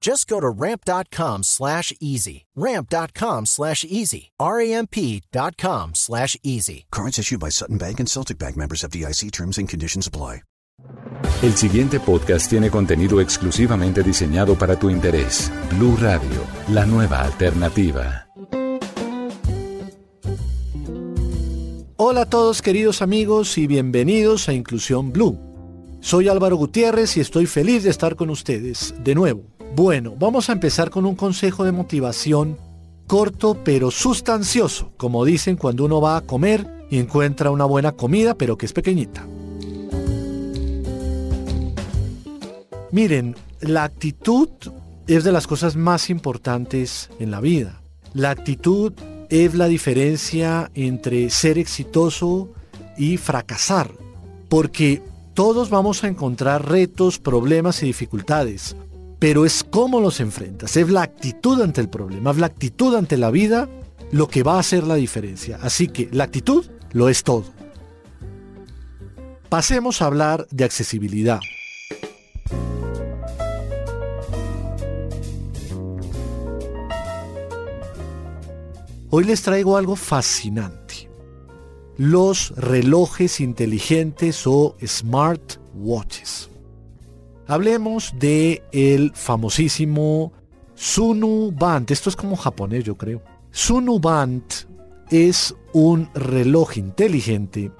Just go to ramp.com slash easy. Ramp.com slash easy. R-A-M-P.com slash easy. Cards issued by Sutton Bank and Celtic Bank members of DIC terms and conditions apply. El siguiente podcast tiene contenido exclusivamente diseñado para tu interés. Blue Radio, la nueva alternativa. Hola a todos queridos amigos y bienvenidos a Inclusión Blue. Soy Álvaro Gutiérrez y estoy feliz de estar con ustedes de nuevo. Bueno, vamos a empezar con un consejo de motivación corto pero sustancioso, como dicen cuando uno va a comer y encuentra una buena comida pero que es pequeñita. Miren, la actitud es de las cosas más importantes en la vida. La actitud es la diferencia entre ser exitoso y fracasar, porque todos vamos a encontrar retos, problemas y dificultades, pero es cómo los enfrentas, es la actitud ante el problema, es la actitud ante la vida lo que va a hacer la diferencia. Así que la actitud lo es todo. Pasemos a hablar de accesibilidad. Hoy les traigo algo fascinante los relojes inteligentes o smart watches. Hablemos de el famosísimo Sunu Band. Esto es como japonés, yo creo. Sunu Band es un reloj inteligente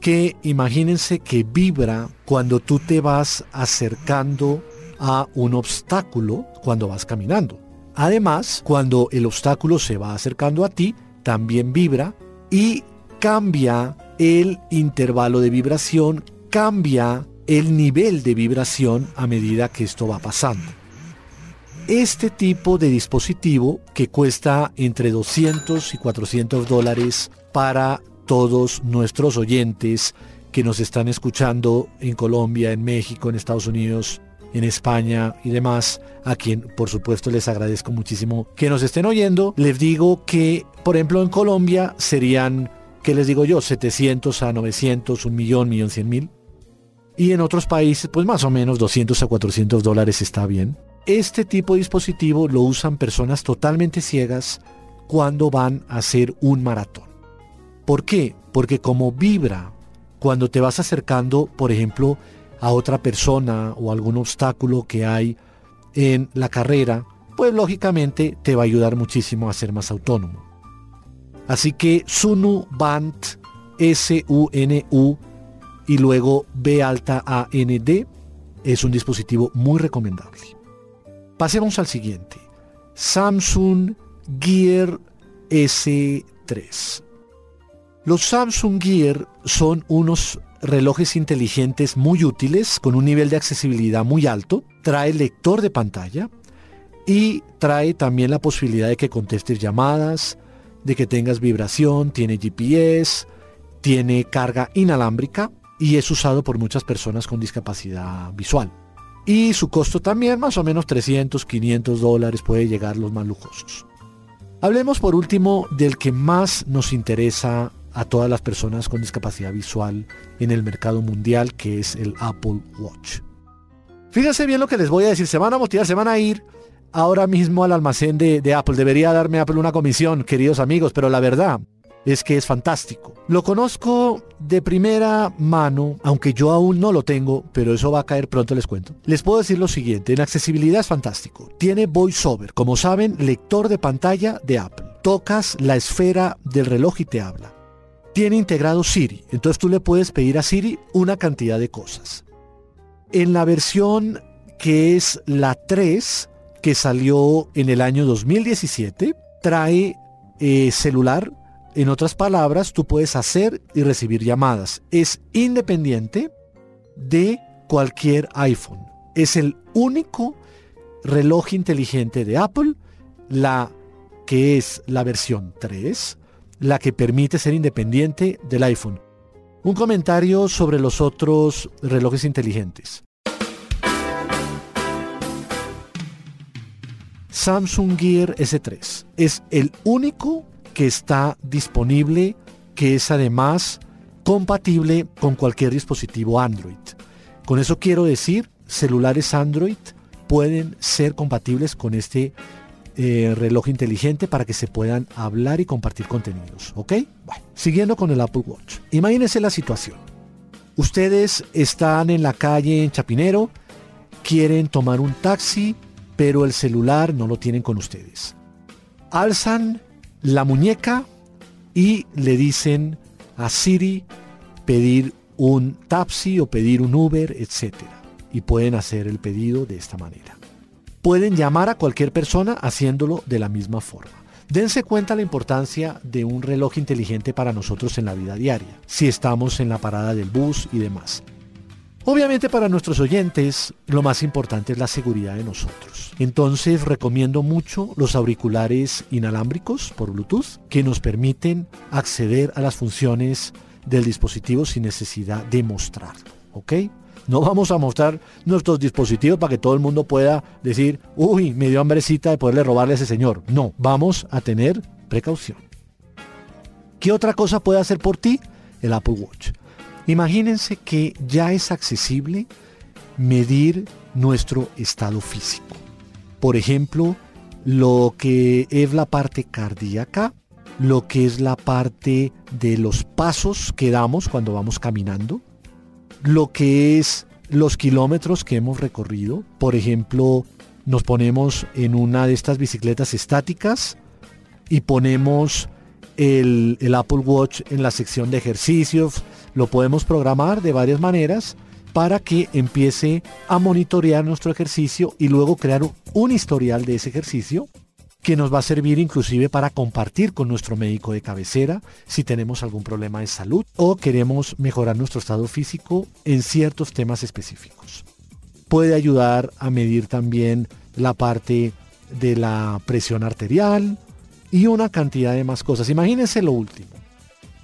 que imagínense que vibra cuando tú te vas acercando a un obstáculo cuando vas caminando. Además, cuando el obstáculo se va acercando a ti, también vibra y cambia el intervalo de vibración, cambia el nivel de vibración a medida que esto va pasando. Este tipo de dispositivo que cuesta entre 200 y 400 dólares para todos nuestros oyentes que nos están escuchando en Colombia, en México, en Estados Unidos, en España y demás, a quien por supuesto les agradezco muchísimo que nos estén oyendo. Les digo que, por ejemplo, en Colombia serían ¿qué les digo yo? 700 a 900, un millón, millón cien mil. Y en otros países, pues más o menos 200 a 400 dólares está bien. Este tipo de dispositivo lo usan personas totalmente ciegas cuando van a hacer un maratón. ¿Por qué? Porque como vibra cuando te vas acercando, por ejemplo, a otra persona o algún obstáculo que hay en la carrera, pues lógicamente te va a ayudar muchísimo a ser más autónomo. Así que Sunu Band, S-U-N-U y luego B alta A-N-D es un dispositivo muy recomendable. Pasemos al siguiente. Samsung Gear S3. Los Samsung Gear son unos relojes inteligentes muy útiles con un nivel de accesibilidad muy alto. Trae lector de pantalla y trae también la posibilidad de que contestes llamadas, de que tengas vibración, tiene GPS, tiene carga inalámbrica y es usado por muchas personas con discapacidad visual. Y su costo también, más o menos 300, 500 dólares, puede llegar los más lujosos. Hablemos por último del que más nos interesa a todas las personas con discapacidad visual en el mercado mundial, que es el Apple Watch. Fíjense bien lo que les voy a decir, se van a motivar, se van a ir ahora mismo al almacén de, Apple. Debería darme Apple una comisión, queridos amigos, pero la verdad es que es fantástico. Lo conozco de primera mano, aunque yo aún no lo tengo, pero eso va a caer pronto, les cuento. Les puedo decir lo siguiente, en accesibilidad es fantástico. Tiene VoiceOver, como saben, lector de pantalla de Apple. Tocas la esfera del reloj y te habla. tiene integrado Siri. Entonces tú le puedes pedir a Siri una cantidad de cosas. En la versión que es la 3, que salió en el año 2017, trae eh, celular. En otras palabras, tú puedes hacer y recibir llamadas. Es independiente de cualquier iPhone. Es el único reloj inteligente de Apple, la que es la versión 3, la que permite ser independiente del iPhone. Un comentario sobre los otros relojes inteligentes. Samsung Gear S3 es el único que está disponible que es además compatible con cualquier dispositivo Android. Con eso quiero decir, celulares Android pueden ser compatibles con este eh, reloj inteligente para que se puedan hablar y compartir contenidos. ¿Ok? Bueno, siguiendo con el Apple Watch. Imagínense la situación. Ustedes están en la calle en Chapinero, quieren tomar un taxi, pero el celular no lo tienen con ustedes. Alzan la muñeca y le dicen a Siri pedir un taxi o pedir un Uber, etc. Y pueden hacer el pedido de esta manera pueden llamar a cualquier persona haciéndolo de la misma forma. Dense cuenta la importancia de un reloj inteligente para nosotros en la vida diaria, si estamos en la parada del bus y demás. Obviamente para nuestros oyentes lo más importante es la seguridad de nosotros. Entonces recomiendo mucho los auriculares inalámbricos por Bluetooth que nos permiten acceder a las funciones del dispositivo sin necesidad de mostrarlo. ¿Ok? No vamos a mostrar nuestros dispositivos para que todo el mundo pueda decir, uy, me dio hambrecita de poderle robarle a ese señor. No, vamos a tener precaución. ¿Qué otra cosa puede hacer por ti? El Apple Watch. Imagínense que ya es accesible medir nuestro estado físico. Por ejemplo, lo que es la parte cardíaca, lo que es la parte de los pasos que damos cuando vamos caminando, lo que es los kilómetros que hemos recorrido. Por ejemplo, nos ponemos en una de estas bicicletas estáticas y ponemos el, Apple Watch en la sección de ejercicios. Lo podemos programar de varias maneras para que empiece a monitorear nuestro ejercicio y luego crear un historial de ese ejercicio que nos va a servir inclusive para compartir con nuestro médico de cabecera si tenemos algún problema de salud o queremos mejorar nuestro estado físico en ciertos temas específicos. Puede ayudar a medir también la parte de la presión arterial y una cantidad de más cosas. Imagínense lo último.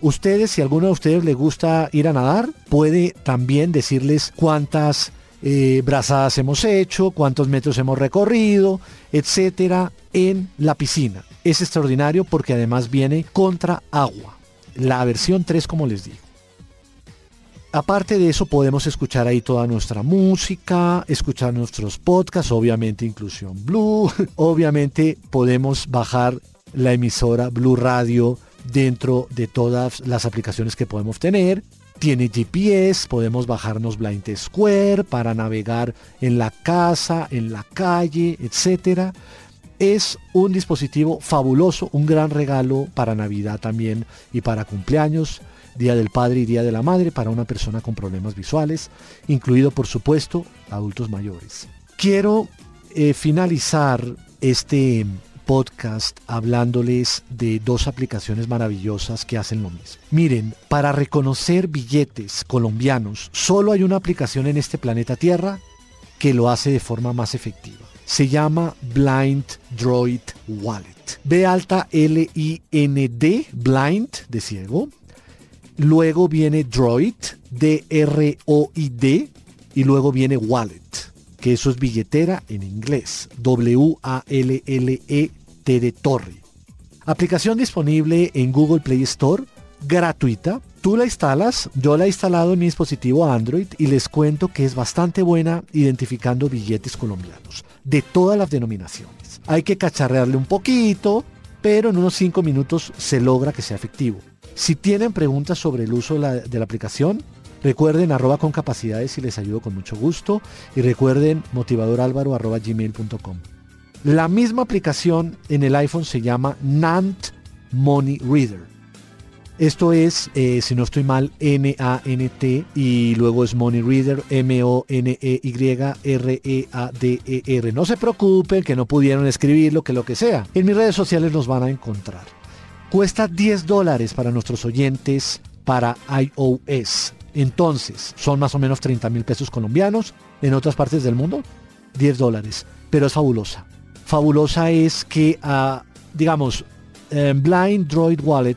Ustedes, si alguno de ustedes le gusta ir a nadar, puede también decirles cuántas eh, brazadas hemos hecho, cuántos metros hemos recorrido, etcétera, en la piscina. Es extraordinario porque además viene contra agua. La versión 3, como les digo. Aparte de eso, podemos escuchar ahí toda nuestra música, escuchar nuestros podcasts, obviamente Inclusión Blue. obviamente podemos bajar la emisora Blue Radio dentro de todas las aplicaciones que podemos tener. Tiene GPS, podemos bajarnos Blind Square para navegar en la casa, en la calle, etc. Es un dispositivo fabuloso, un gran regalo para Navidad también y para cumpleaños, Día del Padre y Día de la Madre para una persona con problemas visuales, incluido por supuesto adultos mayores. Quiero eh, finalizar este podcast hablándoles de dos aplicaciones maravillosas que hacen lo mismo. Miren, para reconocer billetes colombianos, solo hay una aplicación en este planeta Tierra que lo hace de forma más efectiva. Se llama Blind Droid Wallet. B alta L-I-N-D, Blind, de ciego. Luego viene Droid, D-R-O-I-D. Y luego viene Wallet que eso es billetera en inglés, W-A-L-L-E-T de torre. Aplicación disponible en Google Play Store, gratuita. Tú la instalas, yo la he instalado en mi dispositivo Android y les cuento que es bastante buena identificando billetes colombianos, de todas las denominaciones. Hay que cacharrearle un poquito, pero en unos 5 minutos se logra que sea efectivo. Si tienen preguntas sobre el uso de la aplicación, Recuerden arroba con capacidades y les ayudo con mucho gusto. Y recuerden motivadoralvaro arroba gmail.com. La misma aplicación en el iPhone se llama Nant Money Reader. Esto es, eh, si no estoy mal, N-A-N-T y luego es Money Reader, M-O-N-E-Y-R-E-A-D-E-R. No se preocupen que no pudieron escribirlo, que lo que sea. En mis redes sociales los van a encontrar. Cuesta 10 dólares para nuestros oyentes para iOS. Entonces, son más o menos 30 mil pesos colombianos. En otras partes del mundo, 10 dólares. Pero es fabulosa. Fabulosa es que, ah, digamos, Blind Droid Wallet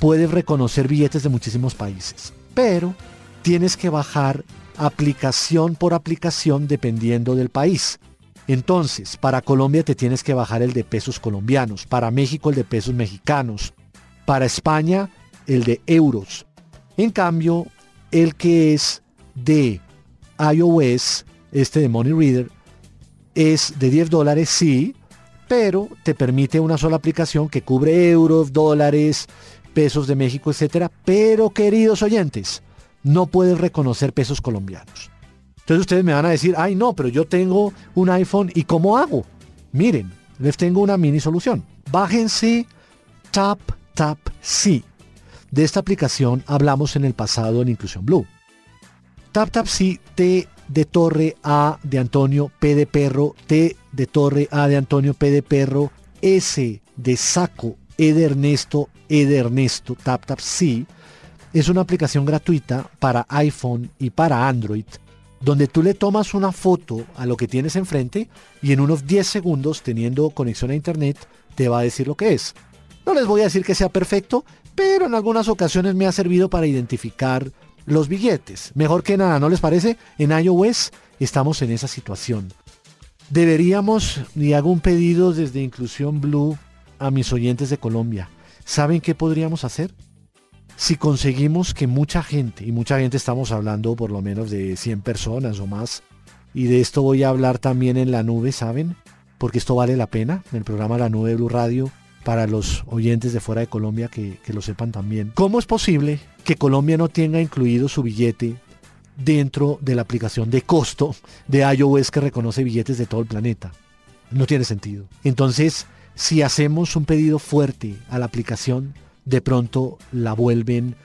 puedes reconocer billetes de muchísimos países, pero tienes que bajar aplicación por aplicación dependiendo del país. Entonces, para Colombia te tienes que bajar el de pesos colombianos, para México el de pesos mexicanos, para España el de euros. En cambio, el que es de iOS, este de Money Reader, es de 10 dólares, sí, pero te permite una sola aplicación que cubre euros, dólares, pesos de México, etcétera. Pero, queridos oyentes, no puedes reconocer pesos colombianos. Entonces ustedes me van a decir, ay no, pero yo tengo un iPhone y ¿cómo hago? Miren, les tengo una mini solución. Bájense Tap Tap Sí. De esta aplicación hablamos en el pasado en Inclusión Blue. Tap Tap Sí, T de Torre, A de Antonio, P de Perro, T de Torre, A de Antonio, P de Perro, S de Saco, E de Ernesto, E de Ernesto, TapTapSee, es una aplicación gratuita para iPhone y para Android, donde tú le tomas una foto a lo que tienes enfrente y en unos 10 segundos, teniendo conexión a Internet, te va a decir lo que es. No les voy a decir que sea perfecto, pero en algunas ocasiones me ha servido para identificar los billetes. Mejor que nada, ¿no les parece? En iOS estamos en esa situación. Deberíamos, y hago un pedido desde Inclusión Blue, a mis oyentes de Colombia. ¿Saben qué podríamos hacer? Si conseguimos que mucha gente, y mucha gente estamos hablando por lo menos de 100 personas o más, y de esto voy a hablar también en la nube, ¿saben? Porque esto vale la pena, en el programa La Nube Blue Radio, para los oyentes de fuera de Colombia que, lo sepan también. ¿Cómo es posible que Colombia no tenga incluido su billete dentro de la aplicación de costo de iOS que reconoce billetes de todo el planeta? No tiene sentido. Entonces, si hacemos un pedido fuerte a la aplicación, de pronto la vuelven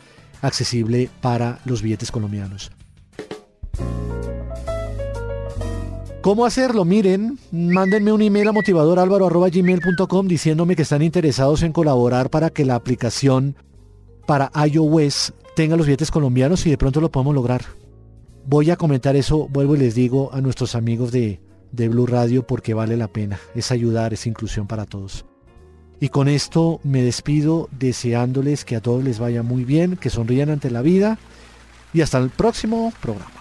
accesible para los billetes colombianos. ¿Cómo hacerlo? Miren, mándenme un email a motivadoralvaro.gmail.com diciéndome que están interesados en colaborar para que la aplicación para iOS tenga los billetes colombianos y de pronto lo podemos lograr. Voy a comentar eso, vuelvo y les digo a nuestros amigos de de Blue Radio porque vale la pena. Es ayudar, es inclusión para todos. Y con esto me despido deseándoles que a todos les vaya muy bien, que sonrían ante la vida y hasta el próximo programa.